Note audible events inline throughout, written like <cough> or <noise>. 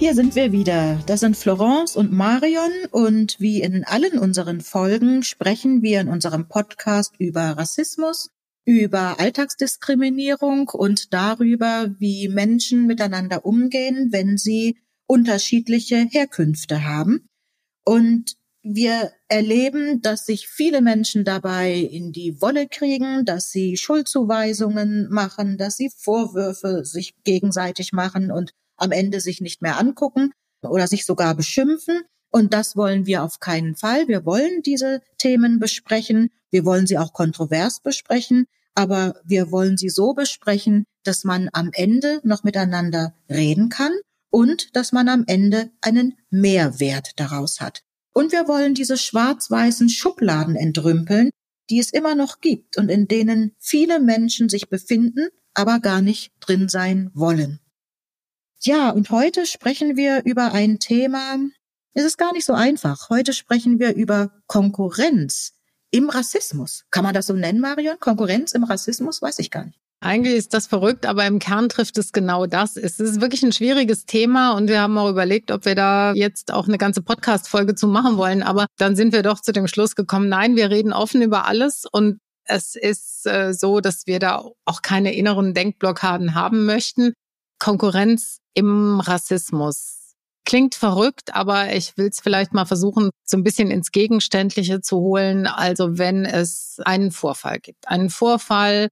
Hier sind wir wieder. Das sind Florence und Marion und wie in allen unseren Folgen sprechen wir in unserem Podcast über Rassismus, über Alltagsdiskriminierung und darüber, wie Menschen miteinander umgehen, wenn sie unterschiedliche Herkünfte haben. Und wir erleben, dass sich viele Menschen dabei in die Wolle kriegen, dass sie Schuldzuweisungen machen, dass sie Vorwürfe sich gegenseitig machen und am Ende sich nicht mehr angucken oder sich sogar beschimpfen. Und das wollen wir auf keinen Fall. Wir wollen diese Themen besprechen. Wir wollen sie auch kontrovers besprechen. Aber wir wollen sie so besprechen, dass man am Ende noch miteinander reden kann und dass man am Ende einen Mehrwert daraus hat. Und wir wollen diese schwarz-weißen Schubladen entrümpeln, die es immer noch gibt und in denen viele Menschen sich befinden, aber gar nicht drin sein wollen. Ja, und heute sprechen wir über ein Thema, es ist gar nicht so einfach. Heute sprechen wir über Konkurrenz im Rassismus. Kann man das so nennen, Marion? Konkurrenz im Rassismus? Weiß ich gar nicht. Eigentlich ist das verrückt, aber im Kern trifft es genau das. Es ist wirklich ein schwieriges Thema und wir haben auch überlegt, ob wir da jetzt auch eine ganze Podcast-Folge zu machen wollen. Aber dann sind wir doch zu dem Schluss gekommen, nein, wir reden offen über alles und es ist äh, so, dass wir da auch keine inneren Denkblockaden haben möchten. Konkurrenz im Rassismus. Klingt verrückt, aber ich will es vielleicht mal versuchen, so ein bisschen ins Gegenständliche zu holen. Also wenn es einen Vorfall gibt, einen Vorfall,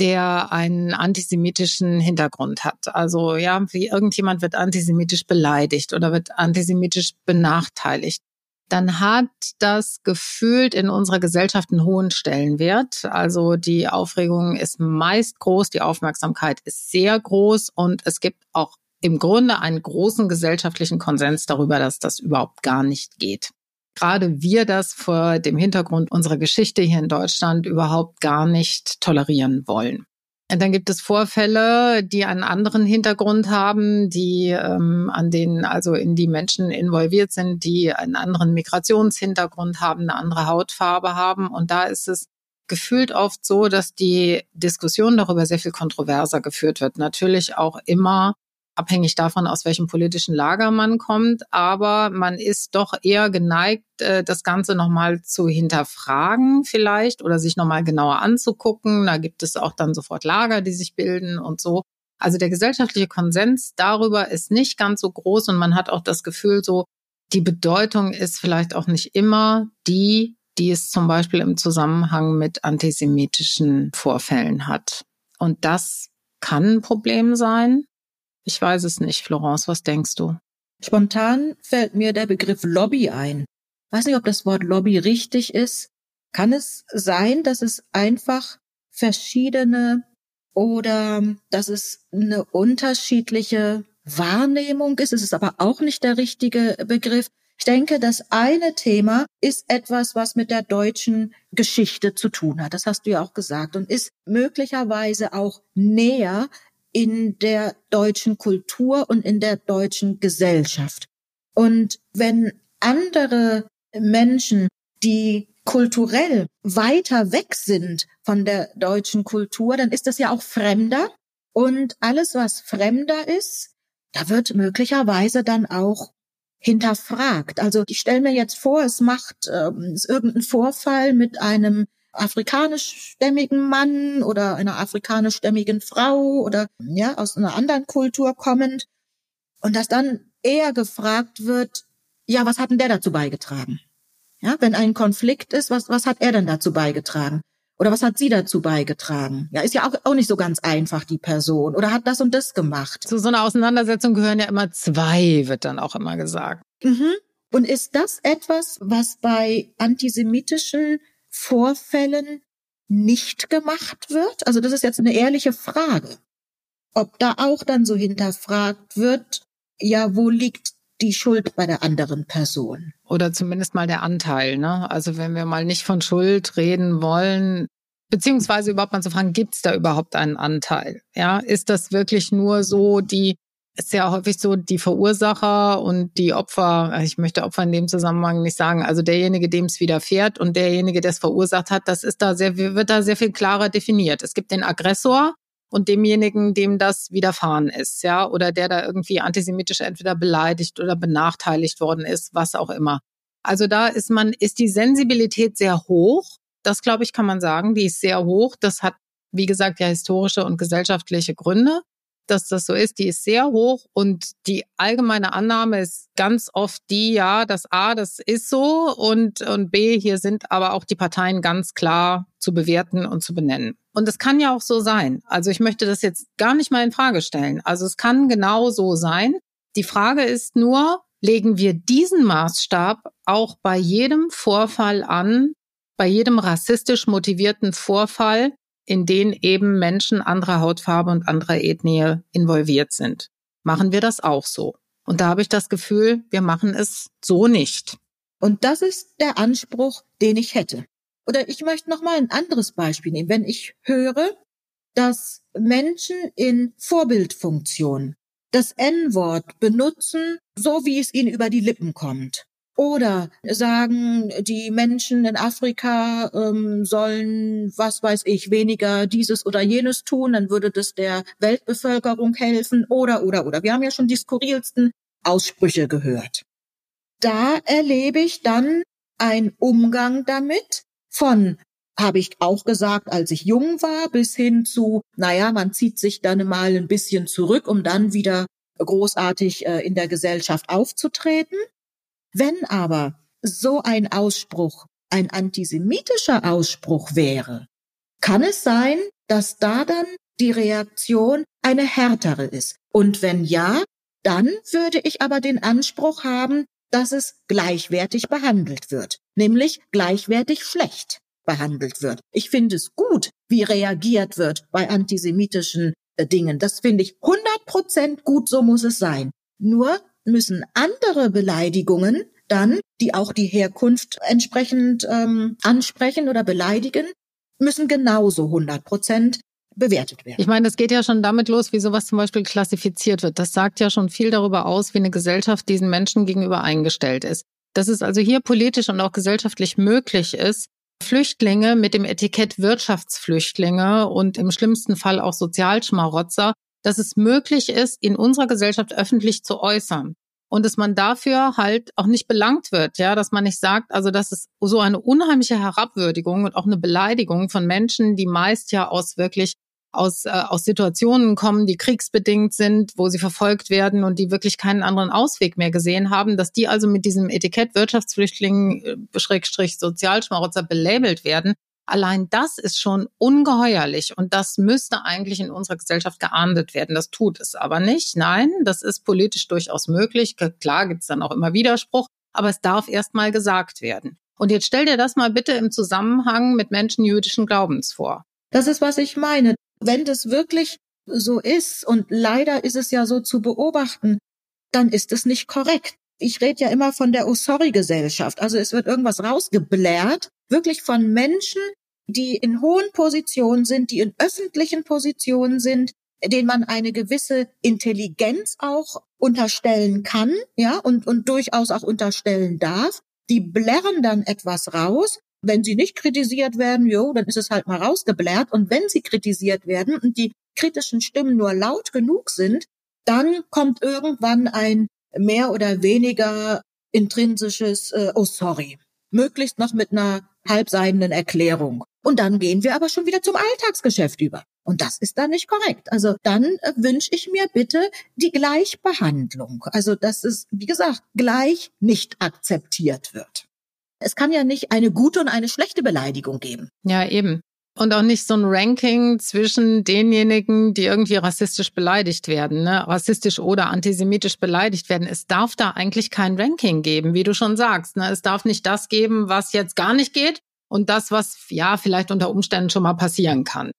der einen antisemitischen Hintergrund hat. Also ja, wie irgendjemand wird antisemitisch beleidigt oder wird antisemitisch benachteiligt dann hat das gefühlt in unserer Gesellschaft einen hohen Stellenwert. Also die Aufregung ist meist groß, die Aufmerksamkeit ist sehr groß und es gibt auch im Grunde einen großen gesellschaftlichen Konsens darüber, dass das überhaupt gar nicht geht. Gerade wir das vor dem Hintergrund unserer Geschichte hier in Deutschland überhaupt gar nicht tolerieren wollen. Dann gibt es Vorfälle, die einen anderen Hintergrund haben, die ähm, an denen also in die Menschen involviert sind, die einen anderen Migrationshintergrund haben, eine andere Hautfarbe haben. Und da ist es gefühlt oft so, dass die Diskussion darüber sehr viel kontroverser geführt wird. Natürlich auch immer abhängig davon, aus welchem politischen Lager man kommt. Aber man ist doch eher geneigt, äh, das Ganze nochmal zu hinterfragen vielleicht oder sich nochmal genauer anzugucken. Da gibt es auch dann sofort Lager, die sich bilden und so. Also der gesellschaftliche Konsens darüber ist nicht ganz so groß und man hat auch das Gefühl, so die Bedeutung ist vielleicht auch nicht immer die, die es zum Beispiel im Zusammenhang mit antisemitischen Vorfällen hat. Und das kann ein Problem sein. Ich weiß es nicht, Florence, was denkst du? Spontan fällt mir der Begriff Lobby ein. Weiß nicht, ob das Wort Lobby richtig ist. Kann es sein, dass es einfach verschiedene oder dass es eine unterschiedliche Wahrnehmung ist? Es ist aber auch nicht der richtige Begriff. Ich denke, das eine Thema ist etwas, was mit der deutschen Geschichte zu tun hat. Das hast du ja auch gesagt und ist möglicherweise auch näher in der deutschen Kultur und in der deutschen Gesellschaft. Und wenn andere Menschen, die kulturell weiter weg sind von der deutschen Kultur, dann ist das ja auch fremder. Und alles, was fremder ist, da wird möglicherweise dann auch hinterfragt. Also ich stelle mir jetzt vor, es macht ähm, ist irgendein Vorfall mit einem afrikanischstämmigen Mann oder einer afrikanischstämmigen Frau oder ja aus einer anderen Kultur kommend und dass dann eher gefragt wird, ja, was hat denn der dazu beigetragen? Ja, wenn ein Konflikt ist, was was hat er denn dazu beigetragen? Oder was hat sie dazu beigetragen? Ja, ist ja auch, auch nicht so ganz einfach, die Person. Oder hat das und das gemacht? Zu so einer Auseinandersetzung gehören ja immer zwei, wird dann auch immer gesagt. Mhm. Und ist das etwas, was bei antisemitischen Vorfällen nicht gemacht wird? Also das ist jetzt eine ehrliche Frage. Ob da auch dann so hinterfragt wird, ja, wo liegt die Schuld bei der anderen Person? Oder zumindest mal der Anteil. Ne? Also wenn wir mal nicht von Schuld reden wollen, beziehungsweise überhaupt mal zu fragen, gibt es da überhaupt einen Anteil? Ja, ist das wirklich nur so die ist ja häufig so, die Verursacher und die Opfer, ich möchte Opfer in dem Zusammenhang nicht sagen, also derjenige, dem es widerfährt und derjenige, der es verursacht hat, das ist da sehr, wird da sehr viel klarer definiert. Es gibt den Aggressor und demjenigen, dem das widerfahren ist, ja, oder der da irgendwie antisemitisch entweder beleidigt oder benachteiligt worden ist, was auch immer. Also da ist man, ist die Sensibilität sehr hoch. Das glaube ich, kann man sagen. Die ist sehr hoch. Das hat, wie gesagt, ja historische und gesellschaftliche Gründe dass das so ist, die ist sehr hoch und die allgemeine Annahme ist ganz oft die, ja, das A, das ist so und, und B, hier sind aber auch die Parteien ganz klar zu bewerten und zu benennen. Und es kann ja auch so sein. Also ich möchte das jetzt gar nicht mal in Frage stellen. Also es kann genau so sein. Die Frage ist nur, legen wir diesen Maßstab auch bei jedem Vorfall an, bei jedem rassistisch motivierten Vorfall, in denen eben Menschen anderer Hautfarbe und anderer Ethnie involviert sind. Machen wir das auch so? Und da habe ich das Gefühl, wir machen es so nicht. Und das ist der Anspruch, den ich hätte. Oder ich möchte noch mal ein anderes Beispiel nehmen. Wenn ich höre, dass Menschen in Vorbildfunktion das N-Wort benutzen, so wie es ihnen über die Lippen kommt, oder sagen, die Menschen in Afrika ähm, sollen, was weiß ich, weniger dieses oder jenes tun, dann würde das der Weltbevölkerung helfen. Oder, oder, oder. Wir haben ja schon die skurrilsten Aussprüche gehört. Da erlebe ich dann einen Umgang damit von habe ich auch gesagt, als ich jung war, bis hin zu, naja, man zieht sich dann mal ein bisschen zurück, um dann wieder großartig äh, in der Gesellschaft aufzutreten. Wenn aber so ein Ausspruch ein antisemitischer Ausspruch wäre, kann es sein, dass da dann die Reaktion eine härtere ist. Und wenn ja, dann würde ich aber den Anspruch haben, dass es gleichwertig behandelt wird, nämlich gleichwertig schlecht behandelt wird. Ich finde es gut, wie reagiert wird bei antisemitischen äh, Dingen. Das finde ich 100 Prozent gut, so muss es sein. Nur müssen andere Beleidigungen dann, die auch die Herkunft entsprechend ähm, ansprechen oder beleidigen, müssen genauso 100 Prozent bewertet werden. Ich meine, das geht ja schon damit los, wie sowas zum Beispiel klassifiziert wird. Das sagt ja schon viel darüber aus, wie eine Gesellschaft diesen Menschen gegenüber eingestellt ist. Dass es also hier politisch und auch gesellschaftlich möglich ist, Flüchtlinge mit dem Etikett Wirtschaftsflüchtlinge und im schlimmsten Fall auch Sozialschmarotzer dass es möglich ist, in unserer Gesellschaft öffentlich zu äußern. Und dass man dafür halt auch nicht belangt wird, ja, dass man nicht sagt, also das ist so eine unheimliche Herabwürdigung und auch eine Beleidigung von Menschen, die meist ja aus wirklich aus, äh, aus Situationen kommen, die kriegsbedingt sind, wo sie verfolgt werden und die wirklich keinen anderen Ausweg mehr gesehen haben, dass die also mit diesem Etikett Wirtschaftsflüchtling, äh, Schrägstrich Sozialschmarotzer belabelt werden, Allein das ist schon ungeheuerlich und das müsste eigentlich in unserer Gesellschaft geahndet werden. Das tut es aber nicht. Nein, das ist politisch durchaus möglich. Klar gibt es dann auch immer Widerspruch, aber es darf erst mal gesagt werden. Und jetzt stell dir das mal bitte im Zusammenhang mit Menschen jüdischen Glaubens vor. Das ist, was ich meine. Wenn das wirklich so ist, und leider ist es ja so zu beobachten, dann ist es nicht korrekt. Ich rede ja immer von der Oh sorry Gesellschaft. Also es wird irgendwas rausgeblärt, wirklich von Menschen, die in hohen Positionen sind, die in öffentlichen Positionen sind, denen man eine gewisse Intelligenz auch unterstellen kann, ja, und, und durchaus auch unterstellen darf. Die blärren dann etwas raus. Wenn sie nicht kritisiert werden, jo, dann ist es halt mal rausgeblärt. Und wenn sie kritisiert werden und die kritischen Stimmen nur laut genug sind, dann kommt irgendwann ein mehr oder weniger intrinsisches, äh, oh sorry, möglichst noch mit einer halbseidenen Erklärung. Und dann gehen wir aber schon wieder zum Alltagsgeschäft über. Und das ist dann nicht korrekt. Also dann äh, wünsche ich mir bitte die Gleichbehandlung. Also dass es, wie gesagt, gleich nicht akzeptiert wird. Es kann ja nicht eine gute und eine schlechte Beleidigung geben. Ja, eben. Und auch nicht so ein Ranking zwischen denjenigen, die irgendwie rassistisch beleidigt werden, ne? rassistisch oder antisemitisch beleidigt werden. Es darf da eigentlich kein Ranking geben, wie du schon sagst. Ne? Es darf nicht das geben, was jetzt gar nicht geht und das, was ja vielleicht unter Umständen schon mal passieren kann.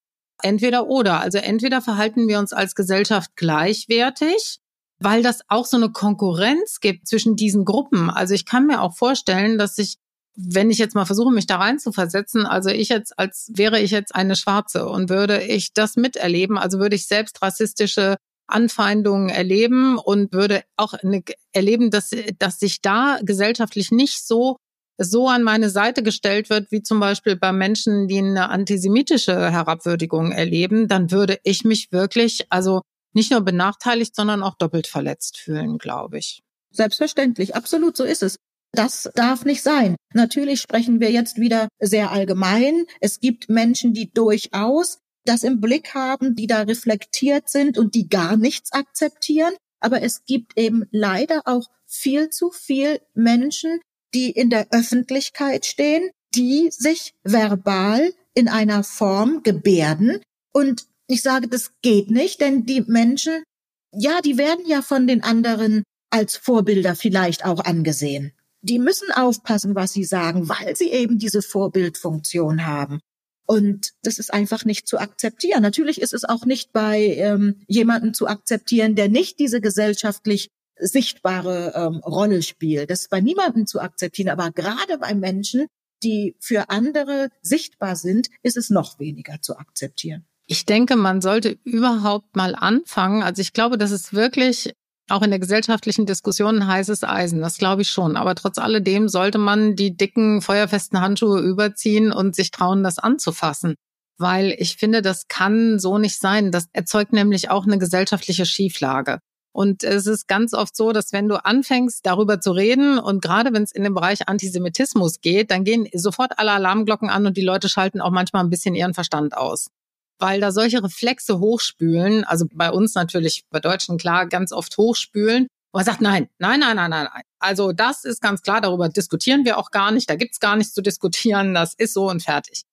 Entweder oder. Also entweder verhalten wir uns als Gesellschaft gleichwertig weil das auch so eine Konkurrenz gibt zwischen diesen Gruppen. Also ich kann mir auch vorstellen, dass ich wenn ich jetzt mal versuche, mich da rein zu versetzen, also ich jetzt, als wäre ich jetzt eine Schwarze und würde ich das miterleben, also würde ich selbst rassistische Anfeindungen erleben und würde auch eine, erleben, dass, dass sich da gesellschaftlich nicht so so an meine Seite gestellt wird, wie zum Beispiel bei Menschen, die eine antisemitische Herabwürdigung erleben, dann würde ich mich wirklich, also nicht nur benachteiligt, sondern auch doppelt verletzt fühlen, glaube ich. Selbstverständlich, absolut, so ist es. Das darf nicht sein. Natürlich sprechen wir jetzt wieder sehr allgemein. Es gibt Menschen, die durchaus das im Blick haben, die da reflektiert sind und die gar nichts akzeptieren. Aber es gibt eben leider auch viel zu viel Menschen, die in der Öffentlichkeit stehen, die sich verbal in einer Form gebärden. Und ich sage, das geht nicht, denn die Menschen, ja, die werden ja von den anderen als Vorbilder vielleicht auch angesehen die müssen aufpassen, was sie sagen, weil sie eben diese Vorbildfunktion haben. Und das ist einfach nicht zu akzeptieren. Natürlich ist es auch nicht bei ähm, jemandem zu akzeptieren, der nicht diese gesellschaftlich sichtbare ähm, Rolle spielt. Das ist bei niemandem zu akzeptieren. Aber gerade bei Menschen, die für andere sichtbar sind, ist es noch weniger zu akzeptieren. Ich denke, man sollte überhaupt mal anfangen. Also ich glaube, das ist wirklich auch in der gesellschaftlichen Diskussion heißes Eisen, das glaube ich schon. Aber trotz alledem sollte man die dicken, feuerfesten Handschuhe überziehen und sich trauen, das anzufassen. Weil ich finde, das kann so nicht sein. Das erzeugt nämlich auch eine gesellschaftliche Schieflage. Und es ist ganz oft so, dass wenn du anfängst, darüber zu reden und gerade wenn es in den Bereich Antisemitismus geht, dann gehen sofort alle Alarmglocken an und die Leute schalten auch manchmal ein bisschen ihren Verstand aus weil da solche Reflexe hochspülen, also bei uns natürlich, bei Deutschen klar, ganz oft hochspülen. Und man sagt, nein, nein, nein, nein, nein, nein. Also das ist ganz klar, darüber diskutieren wir auch gar nicht, da gibt's gar nichts zu diskutieren, das ist so und fertig.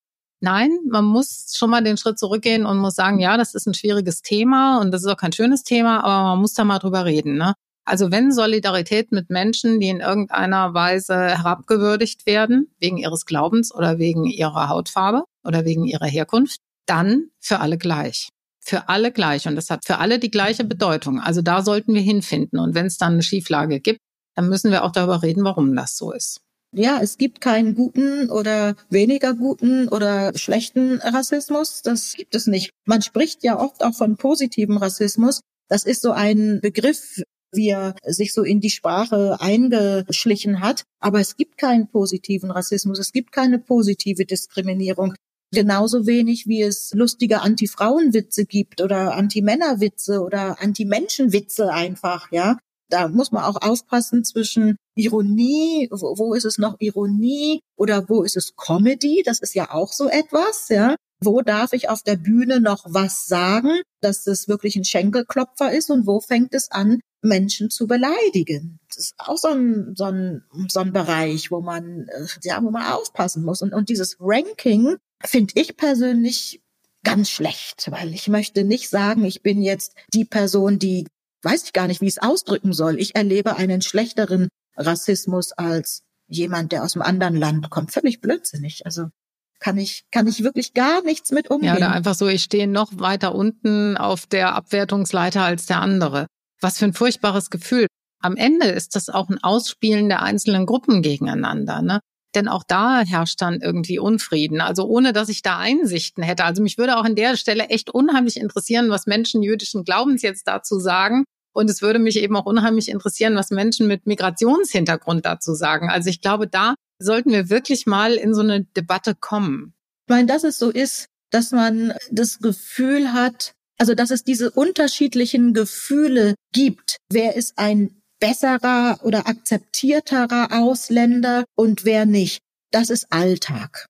Nein, man muss schon mal den Schritt zurückgehen und muss sagen, ja, das ist ein schwieriges Thema und das ist auch kein schönes Thema, aber man muss da mal drüber reden. Ne? Also wenn Solidarität mit Menschen, die in irgendeiner Weise herabgewürdigt werden, wegen ihres Glaubens oder wegen ihrer Hautfarbe oder wegen ihrer Herkunft, dann für alle gleich. Für alle gleich. Und das hat für alle die gleiche Bedeutung. Also da sollten wir hinfinden. Und wenn es dann eine Schieflage gibt, dann müssen wir auch darüber reden, warum das so ist. Ja, es gibt keinen guten oder weniger guten oder schlechten Rassismus. Das gibt es nicht. Man spricht ja oft auch von positivem Rassismus. Das ist so ein Begriff, wie er sich so in die Sprache eingeschlichen hat. Aber es gibt keinen positiven Rassismus. Es gibt keine positive Diskriminierung. Genauso wenig wie es lustige Anti-Frauen-Witze gibt oder Anti-Männer-Witze oder Anti-Menschen-Witze einfach, ja. Da muss man auch aufpassen zwischen Ironie, wo, wo ist es noch Ironie oder wo ist es Comedy? Das ist ja auch so etwas, ja. Wo darf ich auf der Bühne noch was sagen, dass das wirklich ein Schenkelklopfer ist und wo fängt es an, Menschen zu beleidigen? Das ist auch so ein, so ein, so ein Bereich, wo man, äh, ja, wo man aufpassen muss. Und, und dieses Ranking finde ich persönlich ganz schlecht, weil ich möchte nicht sagen, ich bin jetzt die Person, die weiß ich gar nicht, wie ich es ausdrücken soll. Ich erlebe einen schlechteren Rassismus als jemand, der aus einem anderen Land kommt. Völlig blödsinnig. Also kann ich, kann ich wirklich gar nichts mit umgehen. Ja, oder einfach so, ich stehe noch weiter unten auf der Abwertungsleiter als der andere. Was für ein furchtbares Gefühl. Am Ende ist das auch ein Ausspielen der einzelnen Gruppen gegeneinander. Ne? Denn auch da herrscht dann irgendwie Unfrieden. Also ohne, dass ich da Einsichten hätte. Also mich würde auch an der Stelle echt unheimlich interessieren, was Menschen jüdischen Glaubens jetzt dazu sagen. Und es würde mich eben auch unheimlich interessieren, was Menschen mit Migrationshintergrund dazu sagen. Also ich glaube, da sollten wir wirklich mal in so eine Debatte kommen. Ich meine, dass es so ist, dass man das Gefühl hat, also dass es diese unterschiedlichen Gefühle gibt. Wer ist ein besserer oder akzeptierterer Ausländer und wer nicht. Das ist Alltag.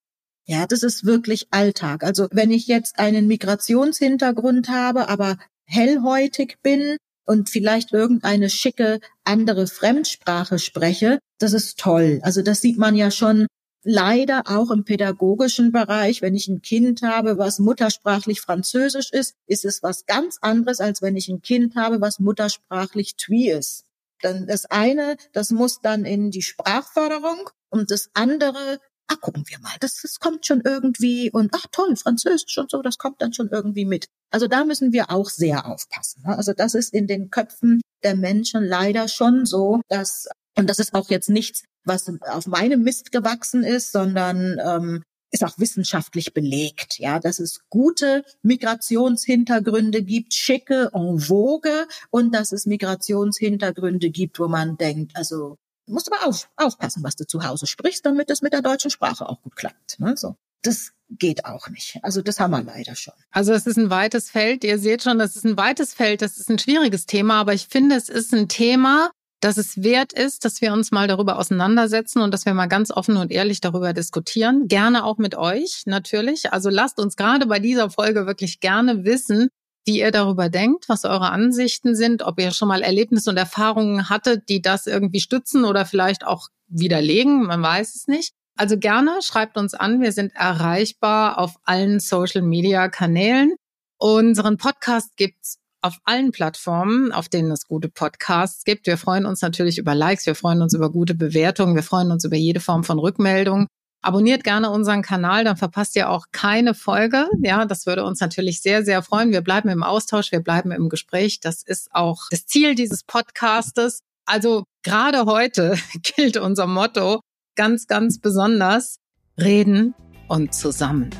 Ja, das ist wirklich Alltag. Also wenn ich jetzt einen Migrationshintergrund habe, aber hellhäutig bin und vielleicht irgendeine schicke andere Fremdsprache spreche, das ist toll. Also das sieht man ja schon leider auch im pädagogischen Bereich. Wenn ich ein Kind habe, was muttersprachlich Französisch ist, ist es was ganz anderes, als wenn ich ein Kind habe, was muttersprachlich Twi ist. Dann das eine, das muss dann in die Sprachförderung und das andere, ah, gucken wir mal, das, das kommt schon irgendwie und ach toll, Französisch und so, das kommt dann schon irgendwie mit. Also da müssen wir auch sehr aufpassen. Ne? Also das ist in den Köpfen der Menschen leider schon so, dass, und das ist auch jetzt nichts, was auf meinem Mist gewachsen ist, sondern ähm, ist auch wissenschaftlich belegt, ja, dass es gute Migrationshintergründe gibt, schicke, en vogue, und dass es Migrationshintergründe gibt, wo man denkt, also musst aber auf, aufpassen, was du zu Hause sprichst, damit es mit der deutschen Sprache auch gut klappt. Ne? So. Das geht auch nicht. Also das haben wir leider schon. Also es ist ein weites Feld. Ihr seht schon, das ist ein weites Feld. Das ist ein schwieriges Thema, aber ich finde, es ist ein Thema, dass es wert ist, dass wir uns mal darüber auseinandersetzen und dass wir mal ganz offen und ehrlich darüber diskutieren. Gerne auch mit euch, natürlich. Also lasst uns gerade bei dieser Folge wirklich gerne wissen, wie ihr darüber denkt, was eure Ansichten sind, ob ihr schon mal Erlebnisse und Erfahrungen hattet, die das irgendwie stützen oder vielleicht auch widerlegen. Man weiß es nicht. Also gerne schreibt uns an. Wir sind erreichbar auf allen Social Media Kanälen. Unseren Podcast gibt's auf allen Plattformen, auf denen es gute Podcasts gibt. Wir freuen uns natürlich über Likes, wir freuen uns über gute Bewertungen, wir freuen uns über jede Form von Rückmeldung. Abonniert gerne unseren Kanal, dann verpasst ihr auch keine Folge. Ja, das würde uns natürlich sehr, sehr freuen. Wir bleiben im Austausch, wir bleiben im Gespräch. Das ist auch das Ziel dieses Podcastes. Also gerade heute <laughs> gilt unser Motto ganz, ganz besonders. Reden und zusammen.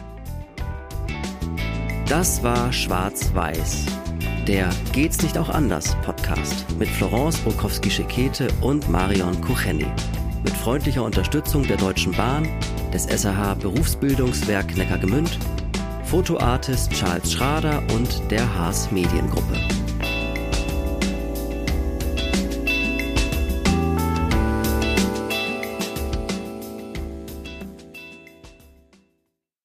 Das war Schwarz-Weiß der Geht's nicht auch anders Podcast mit Florence Brokowski-Schekete und Marion Kucheni. Mit freundlicher Unterstützung der Deutschen Bahn, des SAH Berufsbildungswerk Neckargemünd, Fotoartist Charles Schrader und der Haas Mediengruppe.